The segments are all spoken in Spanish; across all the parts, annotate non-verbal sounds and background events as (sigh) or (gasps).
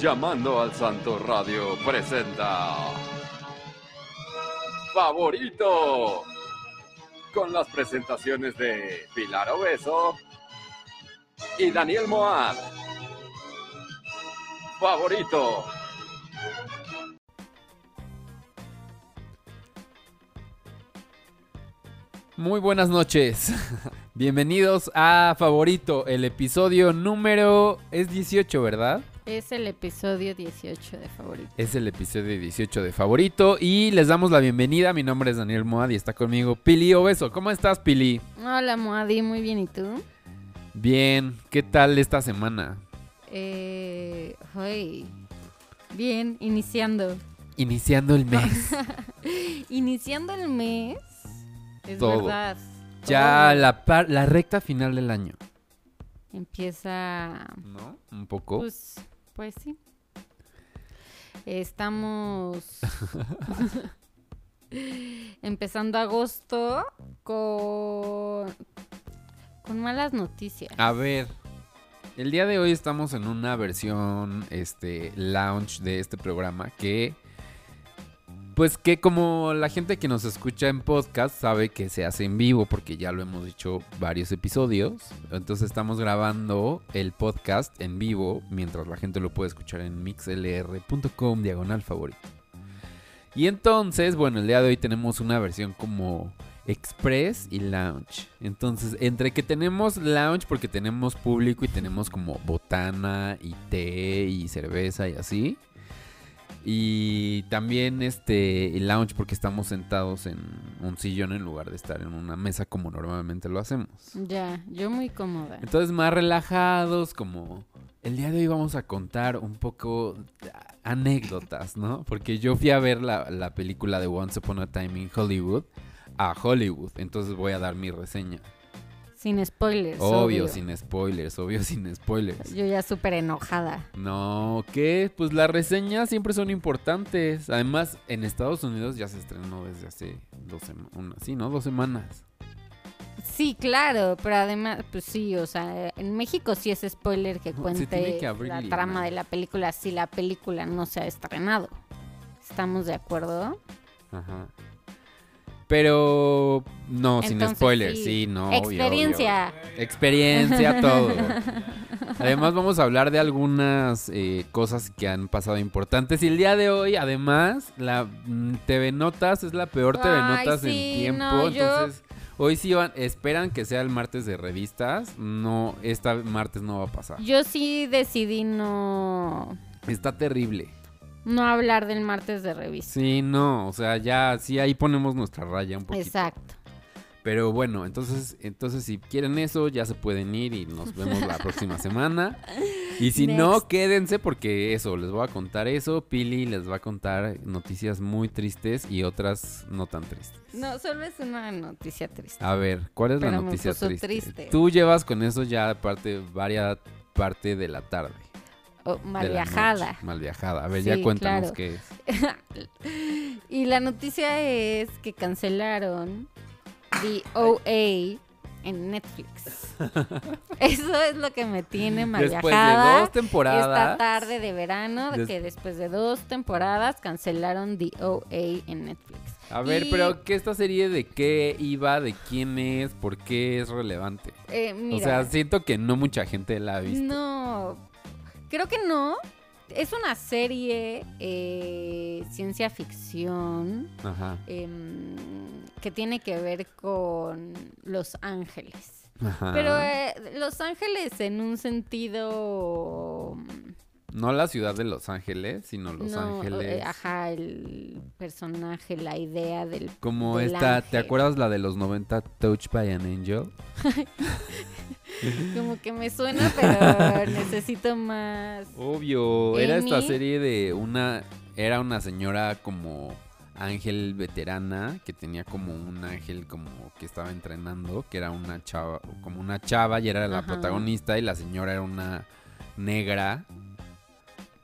Llamando al Santo Radio presenta Favorito con las presentaciones de Pilar Obeso y Daniel Moab. Favorito. Muy buenas noches. (laughs) Bienvenidos a Favorito, el episodio número es 18, ¿verdad? Es el episodio 18 de Favorito. Es el episodio 18 de Favorito y les damos la bienvenida. Mi nombre es Daniel Moad y está conmigo Pili Obeso. ¿Cómo estás, Pili? Hola, Moadi, muy bien, ¿y tú? Bien, ¿qué tal esta semana? Eh, ay, bien, iniciando. Iniciando el mes. (laughs) iniciando el mes, es Todo. verdad. ya todo la, par- la recta final del año. Empieza, ¿No? Un poco. pues, pues sí. Estamos (laughs) empezando agosto con, con malas noticias. A ver, el día de hoy estamos en una versión este lounge de este programa que pues que como la gente que nos escucha en podcast sabe que se hace en vivo porque ya lo hemos dicho varios episodios. Entonces estamos grabando el podcast en vivo mientras la gente lo puede escuchar en mixlr.com diagonal favorito. Y entonces, bueno, el día de hoy tenemos una versión como express y lounge. Entonces, entre que tenemos lounge porque tenemos público y tenemos como botana y té y cerveza y así. Y también este el lounge porque estamos sentados en un sillón en lugar de estar en una mesa como normalmente lo hacemos. Ya, yo muy cómoda. Entonces más relajados, como el día de hoy vamos a contar un poco anécdotas, ¿no? Porque yo fui a ver la, la película de Once Upon a Time in Hollywood a Hollywood, entonces voy a dar mi reseña. Sin spoilers. Obvio, sin spoilers, obvio, (laughs) sin spoilers. Yo ya súper enojada. No, ¿qué? Pues las reseñas siempre son importantes. Además, en Estados Unidos ya se estrenó desde hace dos semanas. Sí, ¿no? Dos semanas. Sí, claro, pero además, pues sí, o sea, en México sí es spoiler que cuente tiene que abrir la trama de la película si la película no se ha estrenado. ¿Estamos de acuerdo? Ajá. Pero no, sin spoilers, sí, sí. no. Experiencia. obvio. Experiencia, (laughs) todo. Además, vamos a hablar de algunas eh, cosas que han pasado importantes. Y el día de hoy, además, la mm, TV Notas es la peor TV Ay, Notas sí, en tiempo. no, yo- Entonces, hoy sí van, esperan que sea el martes de revistas. No, esta martes no va a pasar. Yo sí decidí no, Está terrible. No hablar del martes de revista. Sí, no, o sea, ya, sí, ahí ponemos nuestra raya un poquito. Exacto. Pero bueno, entonces, entonces si quieren eso, ya se pueden ir y nos vemos la próxima (laughs) semana. Y si no, quédense porque eso, les voy a contar eso. Pili les va a contar noticias muy tristes y otras no tan tristes. No, solo es una noticia triste. A ver, ¿cuál es la Pero noticia triste? triste. Tú llevas con eso ya parte, varias parte de la tarde. Oh, de mal la viajada. noche. Mal viajada. A ver, Sí, ya cuéntanos claro. qué es. (laughs) Y la noticia es que cancelaron The OA en Netflix. (laughs) Eso es lo que me tiene mal Después de dos temporadas. Esta tarde de verano, Des- que después de dos temporadas cancelaron The OA en Netflix. A ver, Y- pero ¿qué esta serie de qué iba? ¿De quién es? ¿Por qué es relevante? Eh, mira, O sea, siento que no mucha gente la ha visto. no, creo que no. Es una serie eh, ciencia ficción Ajá. em, que tiene que ver con Los Ángeles. Ajá. Pero eh, Los Ángeles en un sentido... No la ciudad de Los Ángeles, sino Los no, Ángeles. eh, ajá, el personaje, la idea del... Como del esta, ¿te acuerdas la de los 90 Touch by an Angel? (laughs) Como que me suena, pero (laughs) necesito más... Obvio, era esta serie de una era una señora como ángel veterana que tenía como un ángel como que estaba entrenando, que era una chava, como una chava y era la Ajá. protagonista y la señora era una negra,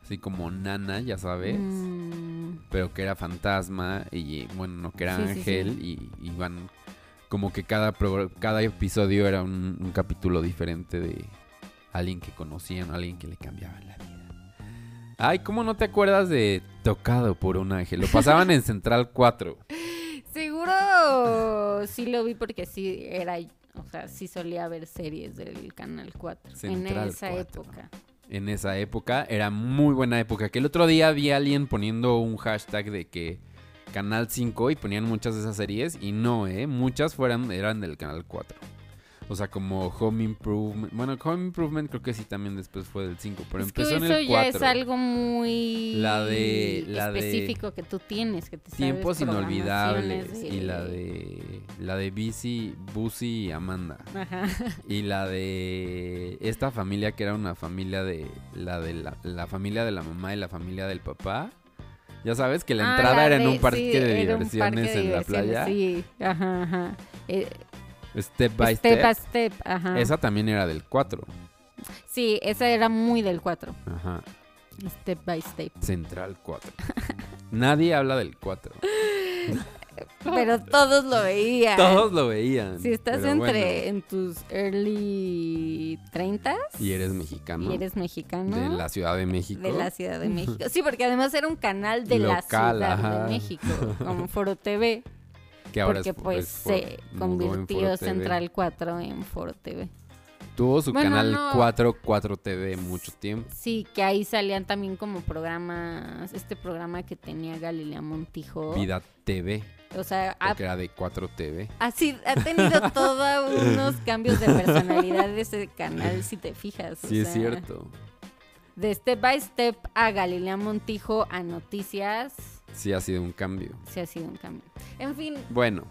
así como nana, ya sabes. Mm, pero que era fantasma y bueno, no que era Sí, sí, ángel y iban como que cada cada episodio era un, un capítulo diferente de alguien que conocían, alguien que le cambiaba la vida. Ay, ¿cómo no te acuerdas de Tocado por un ángel? Lo pasaban en Central 4. (laughs) Seguro sí lo vi porque sí era, o sea, sí solía ver series del Canal 4 en esa 4. época. En esa época era muy buena época. Que el otro día vi a alguien poniendo un hashtag de que Canal 5 y ponían muchas de esas series y no, ¿eh? Muchas fueran, eran del Canal 4. O sea, como Home Improvement. Bueno, Home Improvement creo que sí también después fue del 5, pero es que empezó en eso el ya 4. es algo muy La de- la de- específico que tú tienes, que te sabes Tiempos inolvidables. Y la de. La de Busy, Busy y Amanda. Ajá. (laughs) Y la de. Esta familia que era una familia de. La de la, la familia de la mamá y la familia del papá. Ya sabes que la Ah, entrada la era en un parque sí, de parque diversiones de en la playa. Sí, ajá, ajá. Eh, Step by step, step. by step, ajá. Esa también era del 4. Sí, esa era muy del 4. Ajá. Step by step. Central 4. (laughs) Nadie habla del 4. (laughs) Pero todos lo veían. Todos lo veían. Si estás entre bueno. en tus early 30 Y eres mexicano. y eres mexicano De la Ciudad de México. de la Ciudad de (laughs) México. Sí, porque además era un canal de la Ciudad ajá. de México, como Foro TV, que ahora porque es, pues se convirtió. Central 4 en Foro TV. Tuvo su Bueno, canal no. 4, 4 TV mucho tiempo. Sí, que ahí salían también como programas, este programa que tenía Galilea Montijo. Vida TV, O sea, ha, era de 4 TV. así, ha tenido (laughs) todos unos cambios de personalidad de ese canal, si te fijas. o Sí, es sea, cierto. De Step by Step a Galilea Montijo a Noticias, Sí ha sido un cambio. sí ha sido un cambio. En fin, Bueno,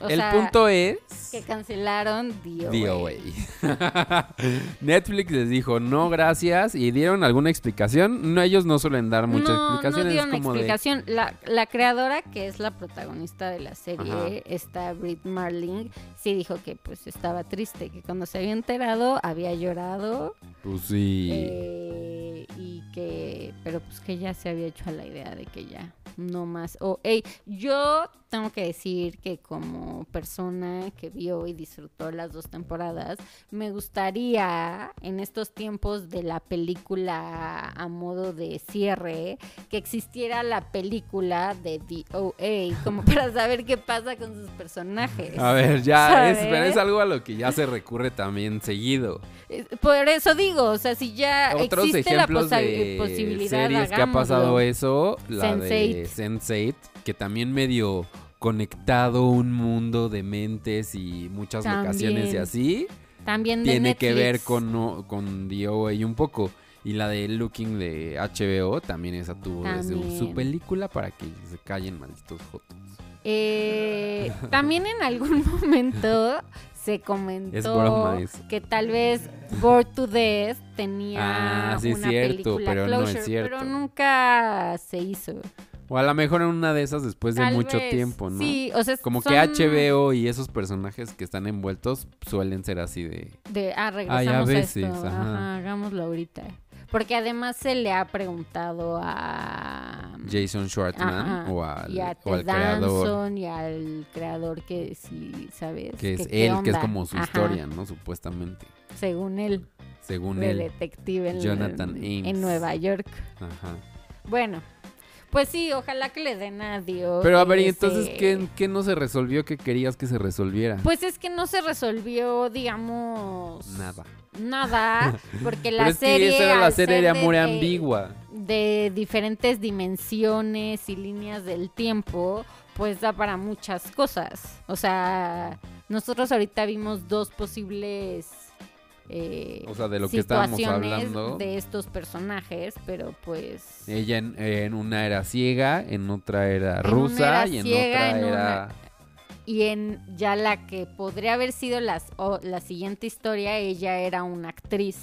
o el sea, punto es... que cancelaron DOA. DOA. (laughs) Netflix les dijo no gracias y dieron alguna explicación. No, ellos no suelen dar muchas no, explicaciones. No dieron como de explicación. La, la creadora, que es la protagonista de la serie, Ajá. esta Brit Marling, sí dijo que pues estaba triste, que cuando se había enterado había llorado pues sí. eh, y que, pero pues que ya se había hecho a la idea de que ya no más. O, ey, yo tengo que decir que como persona que vio y disfrutó las dos temporadas, me gustaría en estos tiempos de la película a modo de cierre que existiera la película de DOA como (laughs) para saber qué pasa con sus personajes. A ver, ya es, pero es algo a lo que ya se recurre también seguido. Por eso digo, o sea, si ya Otros existe la posa- de posibilidad, series que ha pasado hagámoslo. eso, la de Sense8. Sense8, que también medio conectado un mundo de mentes y muchas locaciones y También. así, También de tiene que ver con, con DOA un poco. Y la de Looking de HBO también esa tuvo desde También. su película para que se callen malditos jotos. Eh, (laughs) también en algún (laughs) momento se comentó Es broma eso. que tal vez Bored to Death tenía Ah, sí una cierto, película pero no es closure, cierto. pero nunca se hizo. O a lo mejor en una de esas después de Tal mucho vez, tiempo, ¿no? Sí, o sea, Como son que HBO y esos personajes que están envueltos suelen ser así de... De, ah, Ay, a regresamos a, veces, esto. ajá. Ajá, hagámoslo ahorita. Porque además se le ha preguntado a Jason Schwartzman Ajá, o al, y a o al creador, y al creador que sí, ¿sabes? que es él, que es como su historia, ¿no? Supuestamente, Según él, según de él. detective en, Jonathan en Ames. Nueva York. Ajá. Bueno, pues sí, ojalá que le den a Dios. Pero a ver, ¿y entonces ¿qué, qué no se resolvió que querías que se resolviera? Pues es que no se resolvió, digamos... Nada. Nada, (laughs) porque Pero la es serie... que esa era la serie ser de amor de- ambigua. de diferentes dimensiones y líneas del tiempo, pues da para muchas cosas. O sea, nosotros ahorita vimos dos posibles eh, O sea, de lo que estábamos hablando. de estos personajes, pero pues Ella en, en una era ciega, en otra era En rusa era y en ciega, otra en una- era... y en ya la que podría haber sido las, la siguiente historia, ella era una actriz.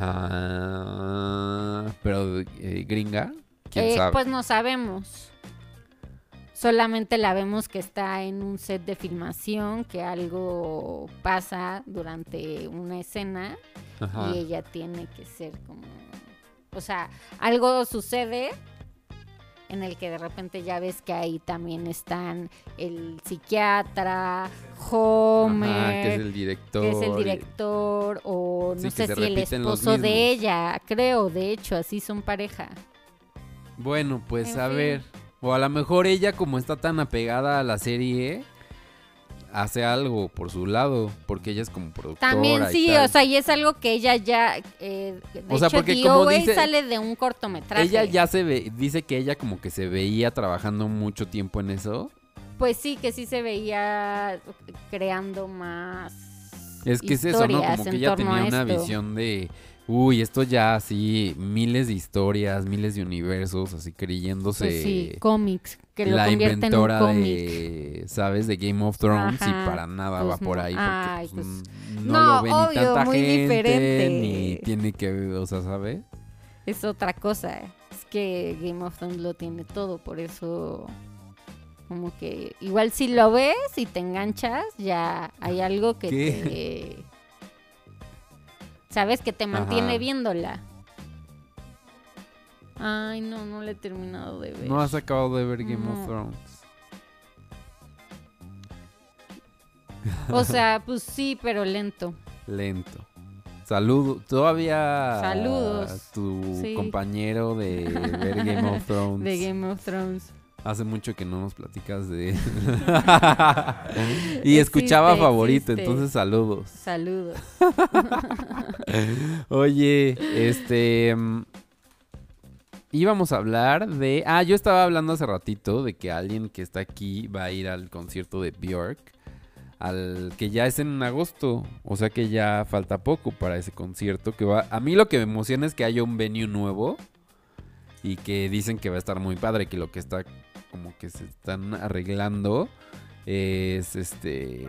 Ah, pero eh, gringa, quién Eh, sabe. Pues no sabemos. Solamente la vemos que está en un set de filmación, que algo pasa durante una escena Ajá. y ella tiene que ser como... O sea, algo sucede en el que de repente ya ves que ahí también están el psiquiatra Homer, Ajá, que es el director. que es el director, o no Sí, sé si el esposo de ella, creo, de hecho, así son pareja. Bueno, pues En a fin. ver. O a lo mejor ella, como está tan apegada a la serie, hace algo por su lado. Porque ella es como productora. También y sí, tal. o sea, y es algo que ella ya, eh, de O sea, hecho, porque como dice- sale de un cortometraje. Ella ya se ve, dice que ella como que se veía trabajando mucho tiempo en eso. Pues sí, que sí se veía creando más Es que es eso, ¿no? Como que ella tenía una visión de, uy, esto ya así, miles de historias, miles de universos, así creyéndose Pues sí, cómics, que lo la convierte en un inventora de, ¿sabes? De Game of Thrones Ajá, y para nada va pues por no. ahí porque Ay, pues, pues, no, no, lo ve ni obvio, tanta muy gente, diferente. ni tiene que, o sea, ¿sabes? Es otra cosa. Es que Game of Thrones lo tiene todo, por eso como que igual si lo ves y te enganchas, ya hay algo que ¿Qué? te sabes que te mantiene Ajá. viéndola. Ay, no, no le he terminado de ver. No has acabado de ver Game No. of Thrones. O sea, (laughs) pues sí, pero lento. Lento. Saludos. Todavía Saludos. tu Sí. compañero de ver Game of (laughs) Thrones. De Game of Thrones. Hace mucho que no nos platicas de... (laughs) y escuchaba Existe, favorito, existe. entonces saludos. Saludos. (laughs) Oye, este... mm, íbamos a hablar de... Ah, yo estaba hablando hace ratito de que alguien que está aquí va a ir al concierto de Björk. Al que ya es en agosto. O sea que ya falta poco para ese concierto. Que va. A mí lo que me emociona es que haya un venue nuevo. Y que dicen que va a estar muy padre. Que lo que está como que se están arreglando. Es este.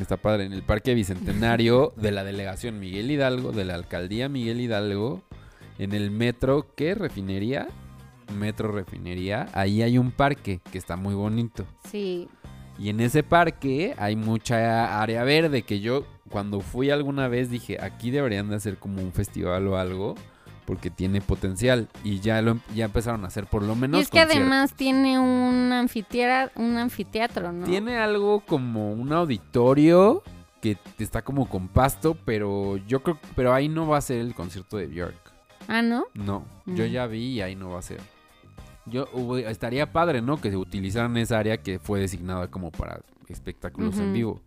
Está padre en el Parque Bicentenario (laughs) de la Delegación Miguel Hidalgo, de la Alcaldía Miguel Hidalgo, en el metro, ¿qué? ¿Refinería? Metro Refinería. Ahí hay un parque que está muy bonito. Sí, Y en ese parque hay mucha área verde que yo cuando fui alguna vez dije, aquí deberían de hacer como un festival o algo. Porque tiene potencial. Y ya lo em- ya empezaron a hacer por lo menos. y es que conciertos. además tiene un anfiteatro, un anfiteatro, ¿no? Tiene algo como un auditorio que está como con pasto, pero yo creo pero ahí no va a ser el concierto de Björk. Ah, ¿no? No, yo Mm. ya vi y ahí no va a ser. Yo estaría padre, ¿no? Que se utilizaran esa área que fue designada como para espectáculos en vivo.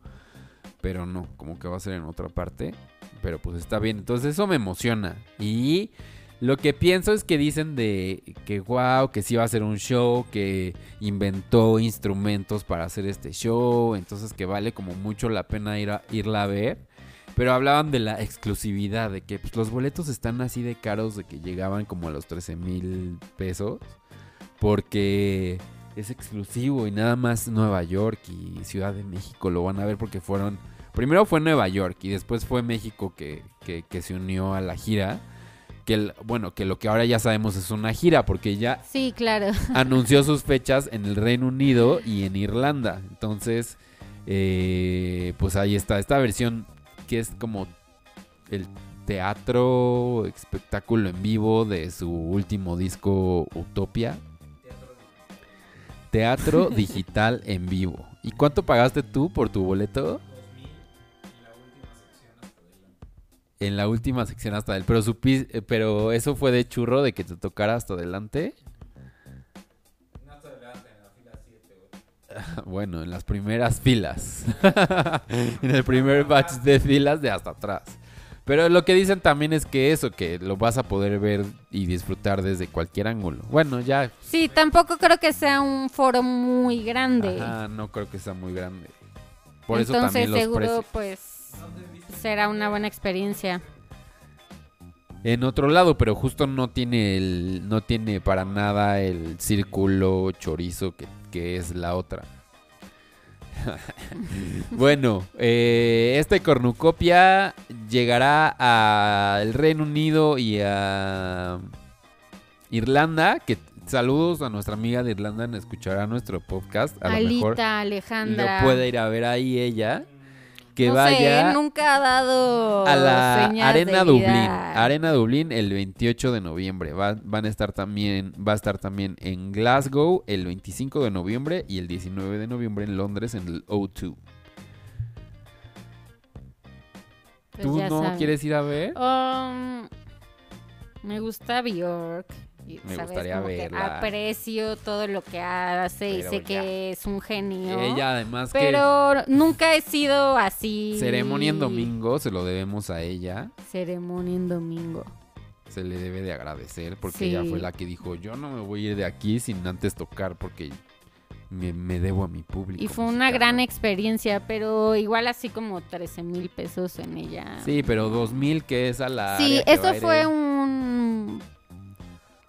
Pero no, como que va a ser en otra parte. Pero pues está bien. Entonces eso me emociona. Y lo que pienso es que dicen de que wow, que sí va a ser un show, que inventó instrumentos para hacer este show. Entonces que vale como mucho la pena ir a, irla a ver. Pero hablaban de la exclusividad, de que pues, los boletos están así de caros, de que llegaban como a los 13 mil pesos. Porque es exclusivo y nada más Nueva York y Ciudad de México lo van a ver porque fueron... Primero fue Nueva York y después fue México que, que- que se unió a la gira. Que el- bueno, que lo que ahora ya sabemos es una gira porque ya Sí, claro. (laughs) anunció sus fechas en el Reino Unido y en Irlanda. Entonces, eh, pues ahí está. Esta versión que es como el teatro, espectáculo en vivo de su último disco Utopia. Teatro digital en vivo. ¿Y cuánto pagaste tú por tu boleto? En la última sección hasta adelante. Pero, supi- eh, pero eso fue de churro de que te tocara hasta adelante. (laughs) Bueno, en las primeras filas. (laughs) en el primer batch de filas de hasta atrás. Pero lo que dicen también es que eso, que lo vas a poder ver y disfrutar desde cualquier ángulo. Bueno, ya. Sí, tampoco creo que sea un foro muy grande. Ajá, no creo que sea muy grande. Por eso también los seguro precios. pues será una buena experiencia. En otro lado, pero justo no tiene el, no tiene para nada el círculo chorizo que, que es la otra. (laughs) bueno, eh, este cornucopia llegará al Reino Unido y a Irlanda. Que saludos a nuestra amiga de Irlanda, escuchará nuestro podcast. A lo mejor Alita, lo Alejandra. puede ir a ver ahí ella que vaya. Nunca ha dado a la Arena Dublín. Arena Dublín el 28 de noviembre. Va, van a estar también, va a estar también en Glasgow el 25 de noviembre y el 19 de noviembre en Londres en el O2. Pues ¿Tú no quieres ir a ver? Um, me gusta Bjork y, Me ¿sabes? gustaría Como que verla. aprecio todo lo que hace y sé ya. que es un genio. Ella además que pero nunca he sido así. ceremonia en domingo se lo debemos a ella. Ceremonia en domingo. Se le debe de agradecer porque Sí. ella fue la que dijo, yo no me voy a ir de aquí sin antes tocar porque me, me debo a mi público. Y fue una mexicano". gran experiencia, pero igual así como 13 mil pesos en ella. Sí, pero 2000 que es a la... Sí, eso fue un...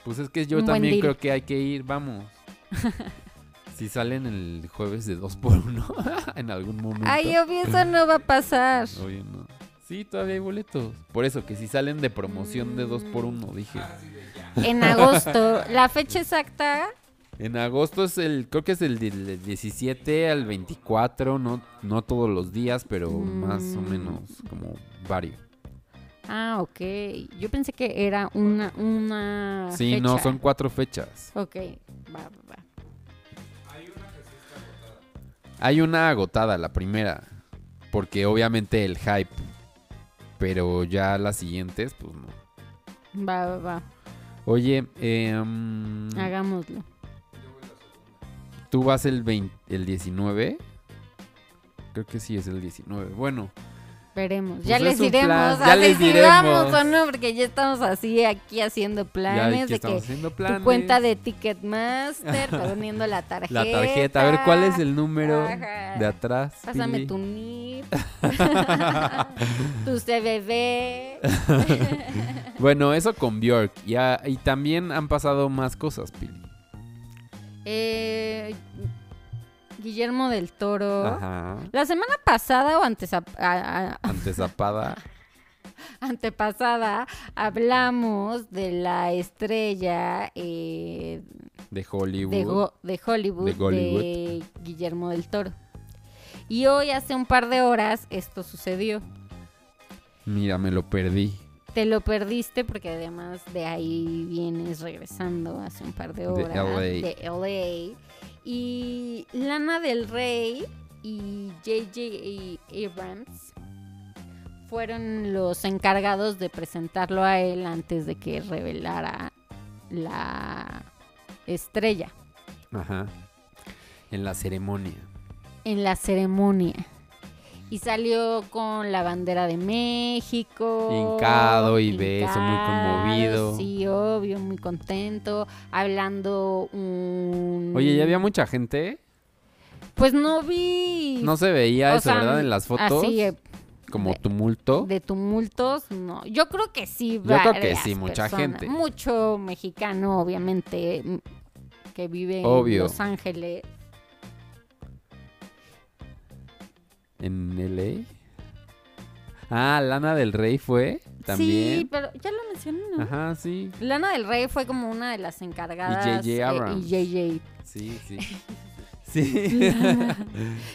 Pues es que yo un también creo que hay que ir, vamos. (laughs) si salen el jueves de 2 por 1 (laughs) en algún momento. Ay, obvio, eso no va a pasar. No. Sí, todavía hay boletos. Por eso, que si salen de promoción de 2 por 1 dije. En agosto. La fecha exacta, En agosto es el, creo que es el del 17 al 24, no, no todos los días, pero más o Mm. menos como varios. Ah, ok. Yo pensé que era una, una Sí, no, son cuatro fechas. Ok, va, va, va. Hay una agotada, la primera, porque obviamente el hype, pero ya las siguientes, pues no. Va, va, va. Oye, em, Hagámoslo. ¿tú vas el, 20 el 19? Creo que sí es el 19. Bueno, Pues ya es les diremos. ya les diremos. o no, porque ya estamos así aquí haciendo planes que de que haciendo planes. tu cuenta de Ticketmaster, (laughs) poniendo la tarjeta. La tarjeta, a ver cuál es el número Ajá. de atrás. Pásame Pili? tu NIP. (laughs) tu CBB. (laughs) Bueno, eso con Bjork. Y, a- y también han pasado más cosas, Pili. Eh, Guillermo del Toro. Ajá. La semana pasada o antes Antezapada. (laughs) antepasada hablamos de la estrella eh, de Hollywood. de, Go- de Hollywood, De de, Gollywood. Guillermo del Toro. Y hoy, hace un par de horas, esto sucedió. Mira, me lo perdí. Te lo perdiste porque además de ahí vienes regresando hace un par de De horas LA. de LA. Y Lana del Rey y JJ Abrams fueron los encargados de presentarlo a él antes de que revelara la estrella Ajá. En la ceremonia. en la ceremonia. Y salió con la bandera de México. Hincado y beso, muy conmovido. Sí, obvio, muy contento. Hablando un... Oye, ¿ya había mucha gente? Pues no vi... No se veía o eso, sea, ¿verdad? En las fotos. Así, eh, como de- tumulto. de tumultos, no. Yo creo que sí. Yo creo que sí, mucha personas. gente. Mucho mexicano, obviamente, que vive Obvio. en Los Ángeles. ¿En LA? Ah, Lana del Rey fue Sí, también. pero ya lo mencioné, ¿no? Ajá, sí. Lana del Rey fue como una de las encargadas. Y J.J. eh, Abrams. y Sí, sí. (laughs) Sí. JJ.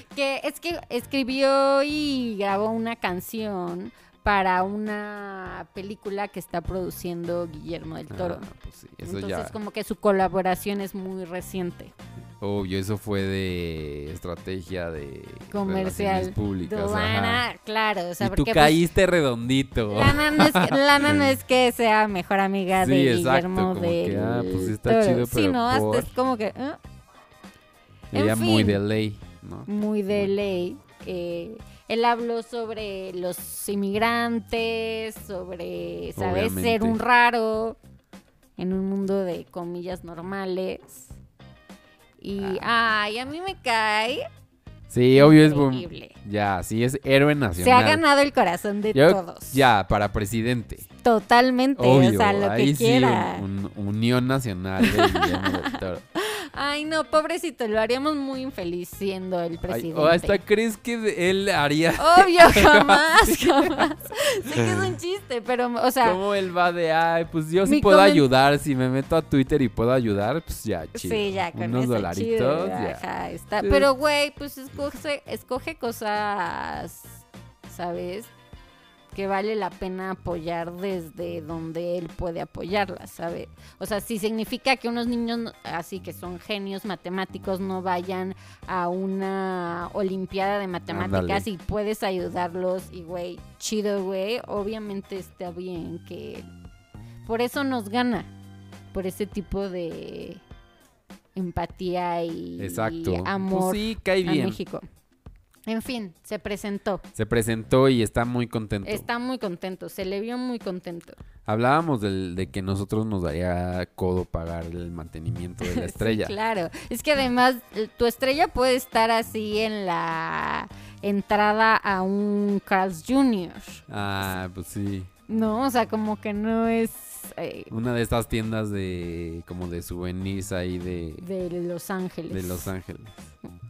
(laughs) que es que escribió y grabó una canción para una película que está produciendo Guillermo del Toro. Ah, pues sí, eso Entonces ya. como que su colaboración es muy reciente. (laughs) Obvio, eso fue de estrategia de Comercial. públicas. Lana, claro, o sea, y tú porque pues, caíste redondito. Lana, no es que, Lana no es (laughs) que sea mejor amiga Sí, de exacto, Guillermo como que, del ah, pues sí está Toro. chido, Sí, pero no, hasta por- es como que Ella en muy de ley, ¿no? muy de ley. eh, él habló sobre los inmigrantes, sobre, ¿sabes? Ser Obviamente. un raro en un mundo de comillas normales. Y, ay, a mí me cae Sí, obvio es increíble. Ya, sí, es héroe nacional. Se ha ganado el corazón de Yo- todos. Ya, para presidente. Totalmente, Obvio, o sea, lo ahí que sí, quiera. un- un- Unión Nacional (laughs) Ay, no, pobrecito, lo haríamos muy infeliz siendo el Ay, presidente. o hasta crees que él haría... Obvio, (laughs) jamás, (laughs) jamás. Sé que es un chiste, pero, o sea, ¿Cómo él va de, ay, pues yo sí puedo ayudar, si me meto a Twitter y puedo ayudar, pues ya, chido. sí, ya con Unos eso dolaritos, chido, ya. ajá, está. Sí. Pero, güey, pues escoge, escoge cosas, ¿sabes? Que vale la pena apoyar desde donde él puede apoyarlas, ¿sabe? O sea, si significa que unos niños así que son genios matemáticos no vayan a una olimpiada de matemáticas Ándale. y puedes ayudarlos y güey, chido güey, obviamente está bien que por eso nos gana, por ese tipo de empatía y Exacto. amor Pues sí, cae a. México. En fin, se presentó. Se presentó y está muy contento. Está muy contento, se le vio muy contento. Hablábamos del- de que nosotros nos daría codo pagar el mantenimiento de la (laughs) estrella. Sí, claro. Es que además eh, tu estrella puede estar así en la entrada a un Carl's Jr. Ah, pues sí. No, o sea, como que no es eh, Una de estas tiendas de como de souvenirs ahí de, de Los Ángeles. de Los Ángeles.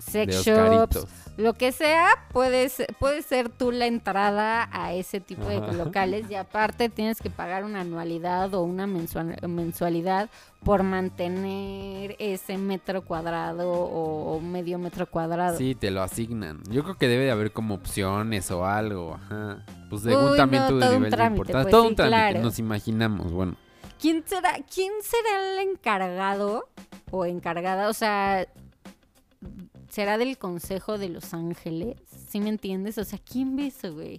Sex de shops, lo que sea, puedes, puede ser tú la entrada a ese tipo de locales y aparte tienes que pagar una anualidad o una mensua- mensualidad por mantener ese metro cuadrado o medio metro cuadrado. Sí, te lo asignan. Yo creo que debe de haber como opciones o algo, ajá. Pues según Uy, también no, tu todo un nivel de trámite, importancia. pues todo sí, un trámite, claro. nos imaginamos, bueno. ¿Quién será, quién será el encargado o encargada? O sea, ¿será del Consejo de Los Ángeles? ¿Sí me entiendes? O sea, ¿quién ve eso, güey?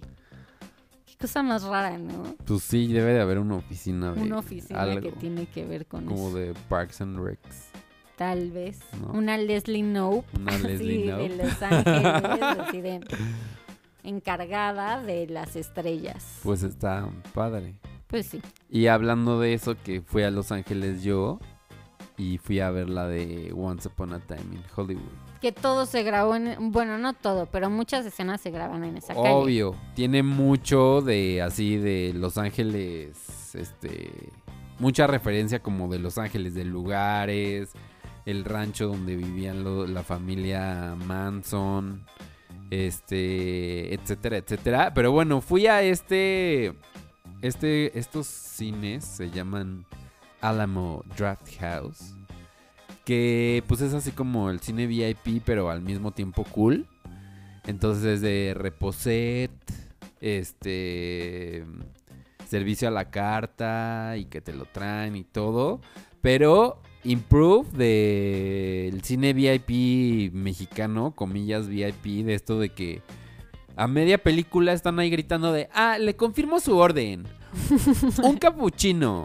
Qué cosa más rara, ¿no? Pues sí, debe de haber una oficina de Una oficina algo, que tiene que ver con como eso. de Parks and Recs. Tal vez. ¿no? Una Leslie Knope. Una (laughs) Leslie de Knope. Los Ángeles, (laughs) de encargada de las estrellas. Pues está padre. Pues sí. Y hablando de eso, que fui a Los Ángeles yo y fui a ver la de Once Upon a Time in Hollywood. Que todo se grabó en... Bueno, no todo, pero muchas escenas se graban en esa calle. Obvio, tiene mucho de así de Los Ángeles, este, mucha referencia como de Los Ángeles, de lugares, el rancho donde vivían la familia Manson, este, etcétera, etcétera. Pero bueno, fui a este, este, estos cines se llaman Alamo Draft House, que pues es así como el cine VIP, pero al mismo tiempo cool. Entonces es de reposet, este servicio a la carta y que te lo traen y todo, pero improve de el cine VIP mexicano, comillas VIP, de esto de que a media película están ahí gritando de, "Ah, le confirmo su orden." (laughs) Un capuchino.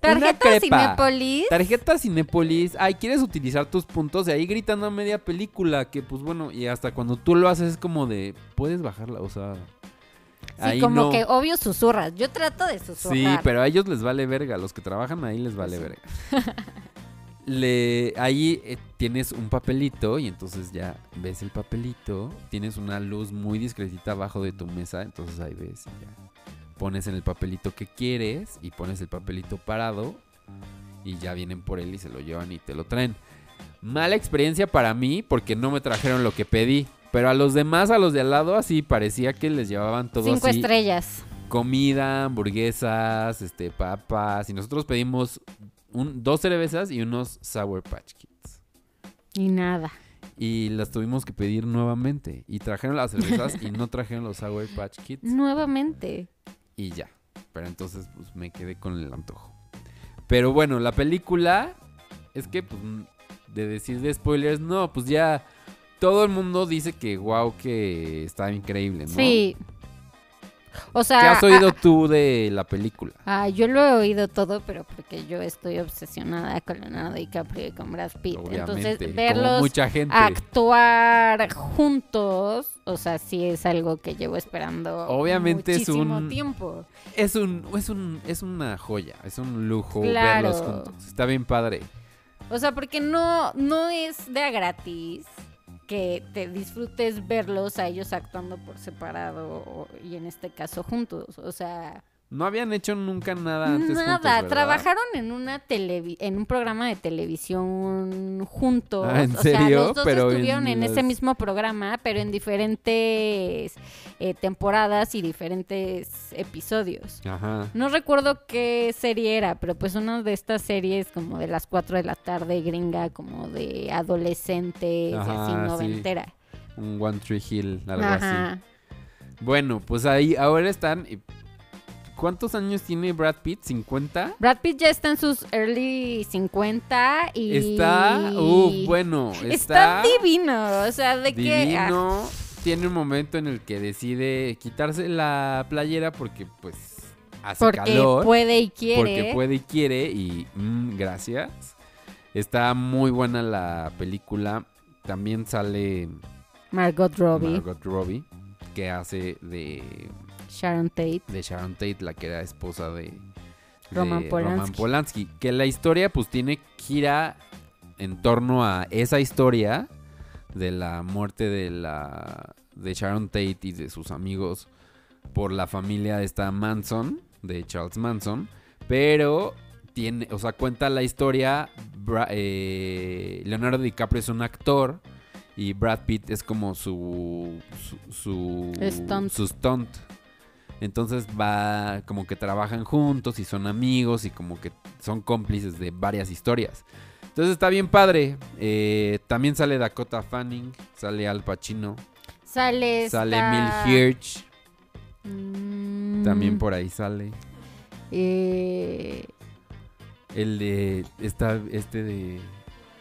Tarjeta crepa. Cinépolis. Tarjeta Cinépolis, ay, ¿quieres utilizar tus puntos? Y ahí gritando a media película, que pues bueno, y hasta cuando tú lo haces es como de, puedes bajarla, o sea... Sí, ahí como no. que obvio susurras. Yo trato de susurrar. Sí, pero a ellos les vale verga, los que trabajan ahí les vale Sí. verga. (laughs) Le, ahí eh, tienes un papelito y entonces ya ves el papelito, tienes una luz muy discretita abajo de tu mesa, entonces ahí ves y ya pones en el papelito que quieres y pones el papelito parado y ya vienen por él y se lo llevan y te lo traen. Mala experiencia para mí porque no me trajeron lo que pedí, pero a los demás, a los de al lado, así parecía que les llevaban todo Cinco así estrellas. comida, hamburguesas, este, papas. Y nosotros pedimos un, dos cervezas y unos Sour Patch Kids. Y nada. Y las tuvimos que pedir nuevamente. Y trajeron las cervezas y no trajeron los Sour Patch Kids. Nuevamente. Y ya. Pero entonces pues me quedé con el antojo. Pero bueno, la película es que pues de decir de spoilers, no, pues ya todo el mundo dice que wow, que está increíble, ¿no? Sí. O sea, ¿Qué has oído ah, tú de la película? ah, yo lo he oído todo, pero porque yo estoy obsesionada con Leonardo DiCaprio y con Brad Pitt. Obviamente, Entonces, verlos mucha gente. actuar juntos, o sea, sí es algo que llevo esperando Obviamente es muchísimo un- tiempo. Es un, es un, es una joya, es un lujo Claro. verlos juntos. Está bien padre. O sea, porque no, no es de a gratis que te disfrutes verlos a ellos actuando por separado y en este caso juntos. O sea, No habían hecho nunca nada antes nada. Trabajaron en una televi en un programa de televisión juntos. Ah, ¿en o sea, serio? los dos Pero estuvieron en, en ese las- mismo programa, pero en diferentes eh, temporadas y diferentes episodios. Ajá. No recuerdo qué serie era, pero pues una de estas series como de las 4 de la tarde gringa, como de adolescentes, y así Ajá, sí. noventera. Un One Tree Hill, algo así. Ajá. Bueno, pues ahí ahora están. ¿Cuántos años tiene Brad Pitt? ¿50? Brad Pitt ya está en sus early 50 y... Está, uh, bueno, Está está, divino, o sea, de que... ah, divino. Tiene un momento en el que decide quitarse la playera porque pues hace porque calor. puede y quiere. Porque puede y quiere y mm, gracias. Está muy buena la película. También sale Margot Robbie, Margot Robbie, que hace de, Sharon Tate. de Sharon Tate, la que era esposa de, de Roman Polanski. Polanski. Que la historia pues tiene gira en torno a esa historia de la muerte de la de Sharon Tate y de sus amigos por la familia de esta Manson, de Charles Manson, pero tiene, o sea, cuenta la historia, Bra- eh, Leonardo DiCaprio es un actor y Brad Pitt es como su su su Stunt. su stunt. Entonces va como que trabajan juntos y son amigos y como que son cómplices de varias historias. Entonces está bien padre. Eh, también sale Dakota Fanning, sale Al Pacino, Sale sale esta- Hirsch, Mm, también por ahí sale. eh, El de está este de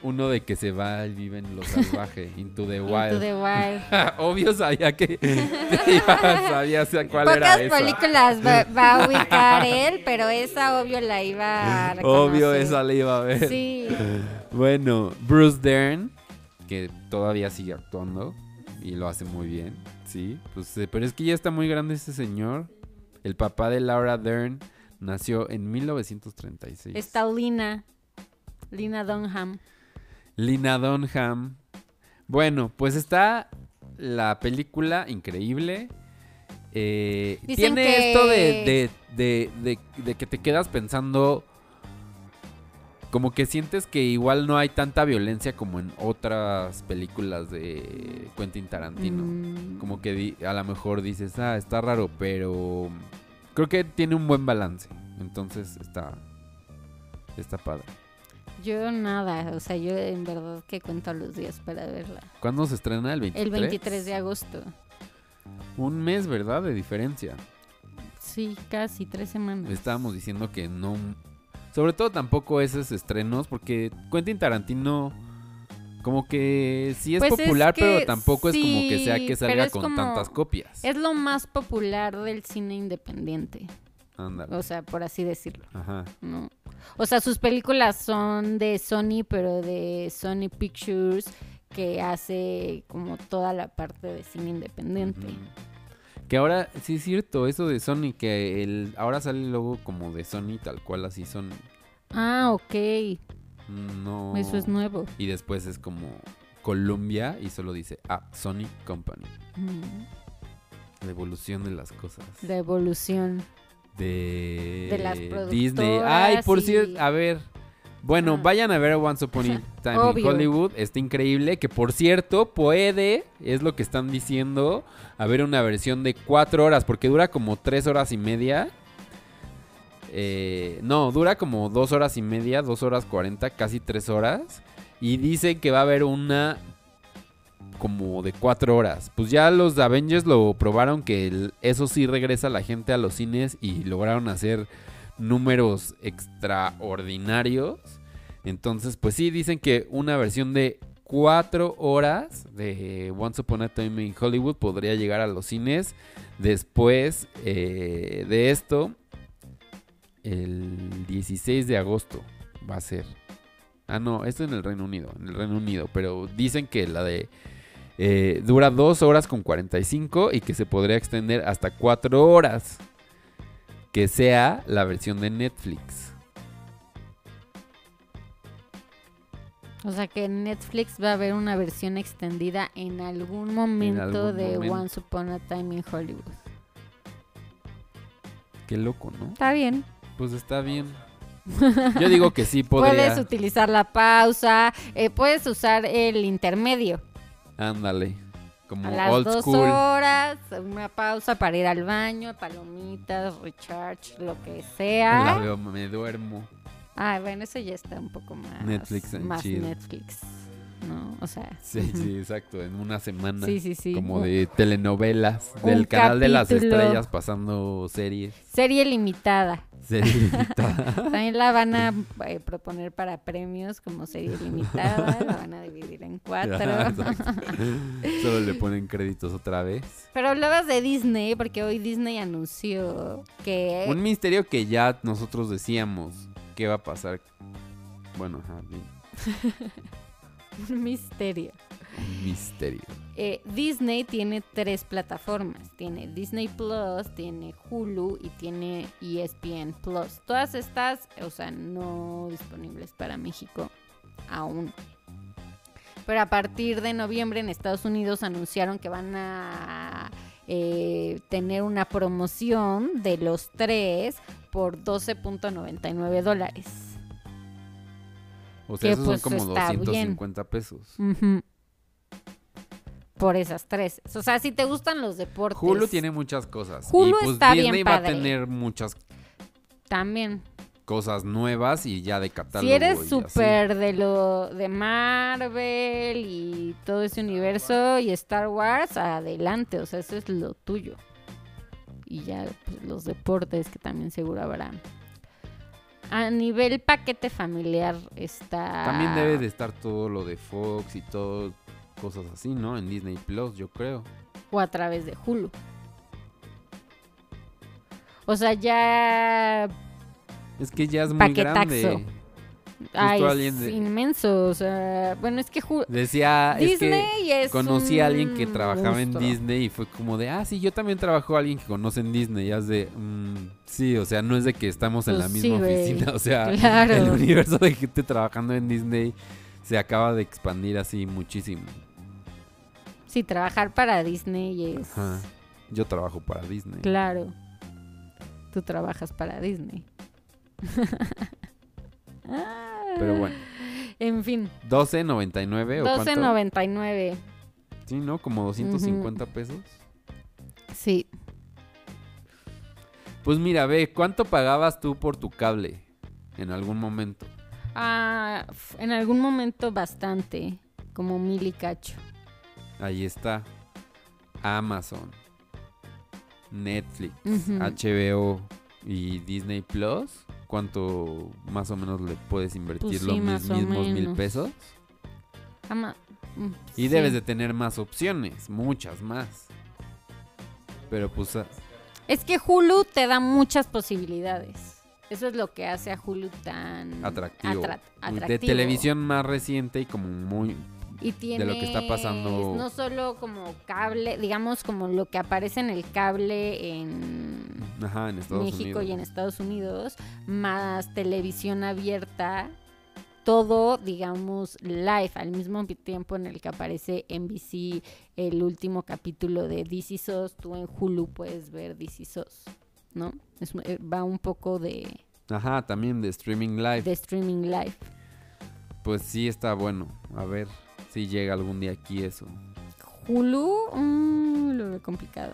uno de que se va y vive en lo salvaje, Into the Into Wild. the Wild. (laughs) Obvio sabía que (laughs) sabía cuál era esa. películas va, va a ubicar él, pero esa obvio la iba a Obvio reconocer. esa le iba a ver. Sí. (laughs) Bueno, Bruce Dern, que todavía sigue actuando y lo hace muy bien, sí. Pues, eh, pero es que ya está muy grande ese señor. El papá de Laura Dern nació en 1936. Está Lina. Lina Dunham. Lina Dunham. Bueno, pues está la película increíble. Eh, tiene que- esto de, de, de- de- de que te quedas pensando. Como que sientes que igual no hay tanta violencia como en otras películas de Quentin Tarantino. Mm, Como que di- a lo mejor dices, ah, está raro, pero creo que tiene un buen balance. Entonces está, está padre. Yo nada, o sea, yo en verdad que cuento los días para verla. ¿Cuándo se estrena? ¿El 23? El 23 de agosto. Un mes, ¿verdad? De diferencia. Sí, casi tres semanas. Estábamos diciendo que no... Sobre todo tampoco esos estrenos, porque Quentin Tarantino como que sí es Pues es popular, que pero tampoco es como que sea que salga con como- tantas copias. Es lo más popular del cine independiente, Ándale. o sea, por así decirlo. Ajá. ¿no? O sea, sus películas son de Sony, pero de Sony Pictures, que hace como toda la parte de cine independiente. Que ahora, sí es cierto, eso de Sony, que el, ahora sale el logo como de Sony, tal cual así son. Ah, ok. No. Eso es nuevo. Y después es como Columbia y solo dice, ah, Sony Company. Mm, La evolución de las cosas. La evolución. De, De las Disney. Ay, por y- cierto, a ver. Bueno, Ah. vayan a ver Once Upon a (laughs) Time in Obvio. Hollywood. Está increíble. Que por cierto, puede, es lo que están diciendo, haber una versión de cuatro horas. Porque dura como tres horas y media. Eh, no, dura como dos horas y media, dos horas cuarenta, casi tres horas. Y dicen que va a haber una como de cuatro horas. Pues ya los Avengers lo probaron que eso sí regresa la gente a los cines y lograron hacer números extraordinarios. Entonces, pues sí, dicen que una versión de cuatro horas de Once Upon a Time in Hollywood podría llegar a los cines después eh, de esto. El 16 de agosto va a ser. Ah, no, esto en el Reino Unido, en el Reino Unido. Pero dicen que la de eh, dura 2 horas con 45 y que se podría extender hasta 4 horas. Que sea la versión de Netflix. O sea que en Netflix va a haber una versión extendida en algún momento algún de momento. Once Upon a Time in Hollywood. Qué loco, ¿no? Está bien. Pues está bien. (laughs) Yo digo que sí podría. Puedes utilizar la pausa, eh, puedes usar el intermedio. Ándale. Como A las old dos school. horas, una pausa para ir al baño, palomitas, recharge, lo que sea. me duermo. Ah, bueno, eso ya está un poco más Netflix and más chill. Netflix. ¿no? O sea. Sí, (laughs) sí, exacto, en una semana. Sí, sí, sí. Como de telenovelas, del canal de las capítulo. estrellas pasando series. Serie limitada. Serie (laughs) limitada. También la van a eh, proponer para premios como serie limitada. la van a dividir en cuatro. (laughs) Solo le ponen créditos otra vez. Pero hablabas de Disney, porque hoy Disney anunció que. Un misterio que ya nosotros decíamos qué va a pasar. Bueno, bien, (laughs) Un misterio. Misterio. Eh, Disney tiene tres plataformas. Tiene Disney Plus, tiene Hulu y tiene ESPN Plus. Todas estas, o sea, no disponibles para México aún. Pero a partir de noviembre en Estados Unidos anunciaron que van a eh, tener una promoción de los tres por 12.99 dólares. O sea, Que, esos pues, son como está bien. 250 pesos. Por esas tres. O sea, si te gustan los deportes. Hulu tiene muchas cosas. Hulu y pues está bien Disney va a padre. tener muchas También. cosas nuevas y ya de catálogo. Si eres súper de lo de Marvel y todo ese universo y Star Wars, adelante, o sea, eso es lo tuyo. Y ya pues, los deportes que también seguro habrán. A nivel paquete familiar está... También debe de estar todo lo de Fox y todo cosas así, ¿no? En Disney Plus, yo creo. O a través de Hulu. O sea, ya... Es que ya es muy Paquetaxo. grande. Ay, es de- inmenso. O sea, bueno, es que Hulu... Decía, es que Disney es conocí a alguien que trabajaba en. Disney y fue como de, ah, sí, yo también trabajo a alguien que conoce en Disney. Y es de, "Mm, sí, o sea, no es de que estamos en Pues la sí, misma oficina. O sea, Claro. el universo de gente trabajando en Disney se acaba de expandir así muchísimo. Sí, trabajar para Disney es... Ajá. Yo trabajo para Disney. Claro. Tú trabajas para Disney. (laughs) Pero bueno, En fin, 12.99 o cuánto? 12.99. Sí, ¿no? Como 250 pesos. Sí. Pues mira, ve, ¿cuánto pagabas tú por tu cable en algún momento? Ah, en algún momento bastante, como mil y cacho. Ahí está. Amazon, Netflix. HBO y Disney Plus. ¿Cuánto más o menos le puedes invertir Pues sí, los mis- mismos mil pesos? Ama- mm, Y sí. debes de tener más opciones, muchas más. Pero pues ah, Es que Hulu te da muchas posibilidades. Eso es lo que hace a Hulu tan atractivo. atra- Muy- De atractivo. televisión más reciente y como muy... y tienes lo que está pasando. no solo como cable, digamos como lo que aparece en el cable en Ajá, en Estados México Unidos. y en Estados Unidos, más televisión abierta, todo, digamos, live, al mismo tiempo en el que aparece NBC el último capítulo de DC SOS, tú en Hulu puedes ver DC SOS, ¿no? Es- eh, va un poco de, Ajá, también de streaming live. de streaming live. Pues sí está bueno. A ver si llega algún día aquí eso. Hulu, mm, lo veo complicado.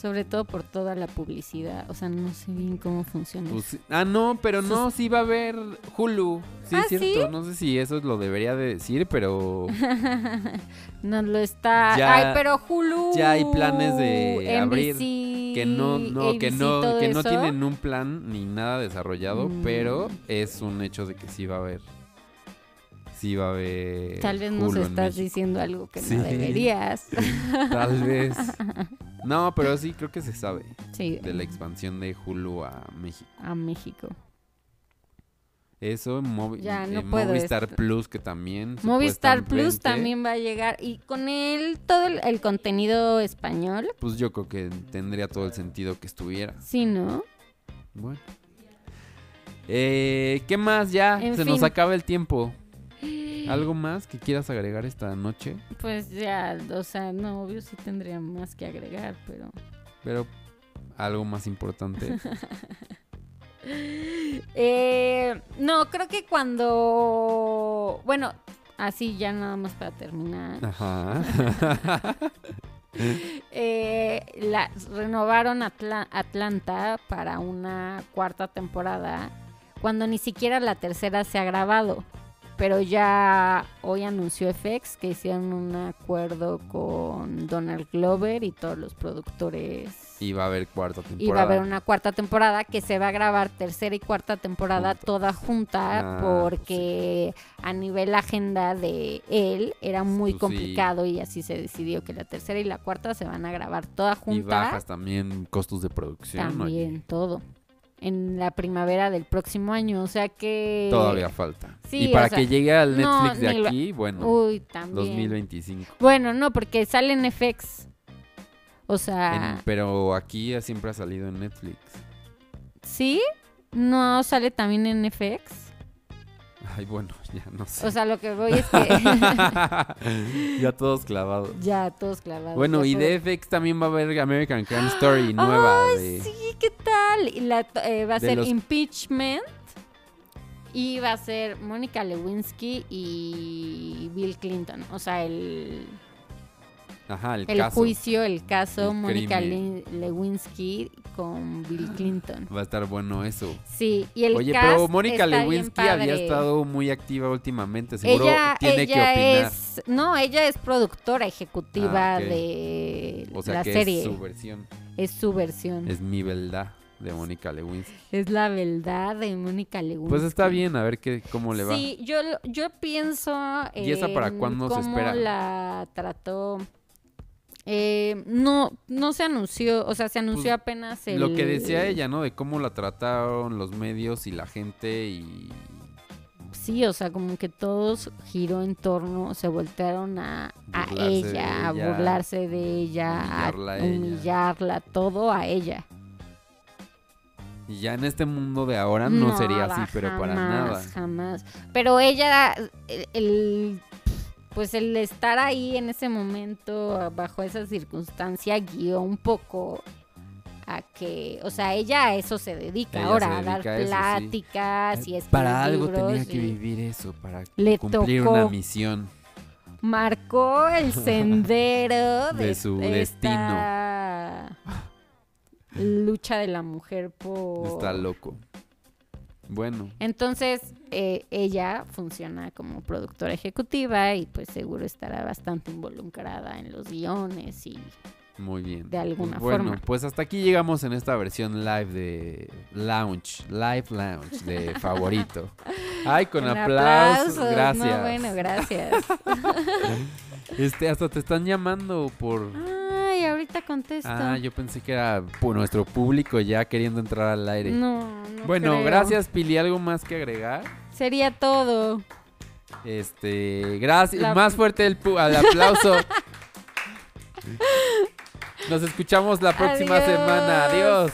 Sobre todo por toda la publicidad. O sea, no sé bien cómo funciona. Pues ah, no, pero no, sí va a haber Hulu. Sí, ¿Ah, es cierto. sí? No sé si eso lo debería de decir, pero (laughs) no lo está. Ya- Ay, pero Hulu. ya hay planes de abrir que no, no, que no, que no eso. tienen un plan ni nada desarrollado, Mm. pero es un hecho de que sí va a haber. Sí va a haber. Tal vez nos estás diciendo algo que Sí. no deberías. Tal vez. (laughs) No, pero sí creo que se sabe sí, de la expansión de Hulu a México. a México. Eso, Movi- Ya, no eh, puedo Movistar esto. Plus, que también. Movistar Plus también va a llegar. Y con él, todo el, el contenido español. Pues yo creo que tendría todo el sentido que estuviera. Sí, ¿no? Bueno. Eh, ¿Qué más ya? En Se nos acaba el tiempo. ¿Algo más que quieras agregar esta noche? Pues ya, o sea, no, obvio sí tendría más que agregar, pero... Pero algo más importante. (laughs) Eh, no, creo que cuando... Bueno, así ya nada más para terminar. Ajá. (laughs) Eh, la, renovaron Atla- Atlanta para una cuarta temporada cuando ni siquiera la tercera se ha grabado. Pero ya hoy anunció FX que hicieron un acuerdo con Donald Glover y todos los productores. Y va a haber cuarta temporada. Y va a haber una cuarta temporada que se va a grabar tercera y cuarta temporada toda junta Ah, porque a nivel agenda de él era muy Pues sí. complicado y así se decidió que la tercera y la cuarta se van a grabar toda Y junta. bajas también costos de producción. oye. También, todo. En la primavera del próximo año, o sea que... Todavía falta. sí, y para o sea, que llegue al no, Netflix de lo- aquí, bueno, Uy, también. 2025. Bueno, no, porque sale en FX. O sea, En- pero aquí siempre ha salido en Netflix. ¿sí? ¿No sale también en FX? Ay, bueno, (laughs) ya no sé. O sea, lo que voy es que... (laughs) ya todos clavados. ya, todos clavados. Bueno, y de FX también va a haber American Crime Story (gasps) nueva. Ay, de... sí, ¿qué tal? Y la, eh, va a ser los- Impeachment. Y va a ser Mónica Lewinsky y Bill Clinton. O sea, el, Ajá, el, el caso. juicio, el caso Mónica. Le- Lewinsky con Bill (gasps) Clinton. Va a estar bueno eso. Sí, y el Oye, pero Mónica Lewinsky había estado muy activa últimamente. Seguro ella, tiene que opinar. es, no, ella es productora ejecutiva Ah, ok. de O sea la que serie. es su versión. Es su versión. Es mi verdad de Mónica Lewinsky. Es la verdad de Mónica Lewinsky. Pues está bien, a ver qué, cómo le va. Sí, yo, yo pienso. ¿Y esa para cuándo se cómo espera? la trató. Eh, no, no se anunció, o sea, se anunció Pues, apenas el. Lo que decía ella, ¿no? De cómo la trataron los medios y la gente y... Sí, o sea, como que todos giró en torno, se voltearon a, a ella, a burlarse de ella, humillarla a ella. humillarla, todo a ella. y ya en este mundo de ahora no, sería así, pero para nada. Jamás. Pero ella, el, el- pues el estar ahí en ese momento, bajo esa circunstancia, guió un poco a que, o sea, ella a eso se dedica Ella ahora, se a dar dedica a eso, sí. pláticas y escribir Para algo libros tenía que vivir eso, para Le cumplir tocó. una misión. Marcó el (laughs) sendero de, De su esta lucha de la mujer por... Está loco. Bueno, Entonces, eh, ella funciona como productora ejecutiva y pues seguro estará bastante involucrada en los guiones y muy bien. De alguna Pues bueno, forma. pues hasta aquí llegamos en esta versión live de Lounge, Live Lounge de (laughs) favorito. Ay, con aplausos, aplausos. gracias. No, bueno, gracias. (laughs) Este, hasta te están llamando por Ay, ahorita contesto. Ah, yo pensé que era nuestro público ya queriendo entrar al aire. No, no bueno, creo. gracias Pili, ¿algo más que agregar? Sería todo. Este, gracias, La- más fuerte el pu- al aplauso. (laughs) Nos escuchamos la próxima Adiós. semana. Adiós.